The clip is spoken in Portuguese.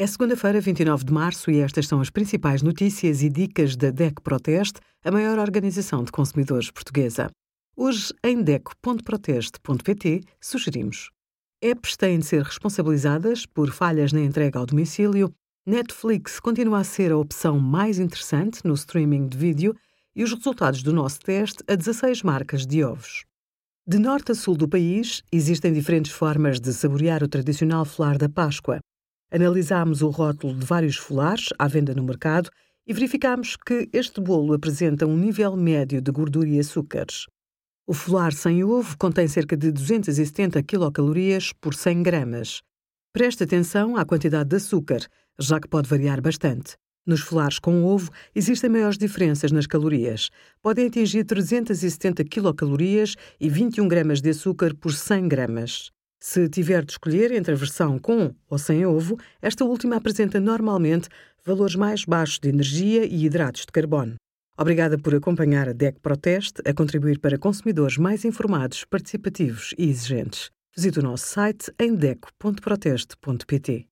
É segunda-feira, 29 de março, e estas são as principais notícias e dicas da DEC Proteste, a maior organização de consumidores portuguesa. Hoje, em DEC.proteste.pt, sugerimos: apps têm de ser responsabilizadas por falhas na entrega ao domicílio, Netflix continua a ser a opção mais interessante no streaming de vídeo e os resultados do nosso teste a 16 marcas de ovos. De norte a sul do país, existem diferentes formas de saborear o tradicional folar da Páscoa. Analisámos o rótulo de vários folares à venda no mercado e verificámos que este bolo apresenta um nível médio de gordura e açúcares. O folar sem ovo contém cerca de 270 quilocalorias por 100 gramas. Preste atenção à quantidade de açúcar, já que pode variar bastante. Nos folares com ovo existem maiores diferenças nas calorias. Podem atingir 370 quilocalorias e 21 gramas de açúcar por 100 gramas. Se tiver de escolher entre a versão com ou sem ovo, esta última apresenta normalmente valores mais baixos de energia e hidratos de carbono. Obrigada por acompanhar a DEC Proteste a contribuir para consumidores mais informados, participativos e exigentes. Visite o nosso site em deco.proteste.pt.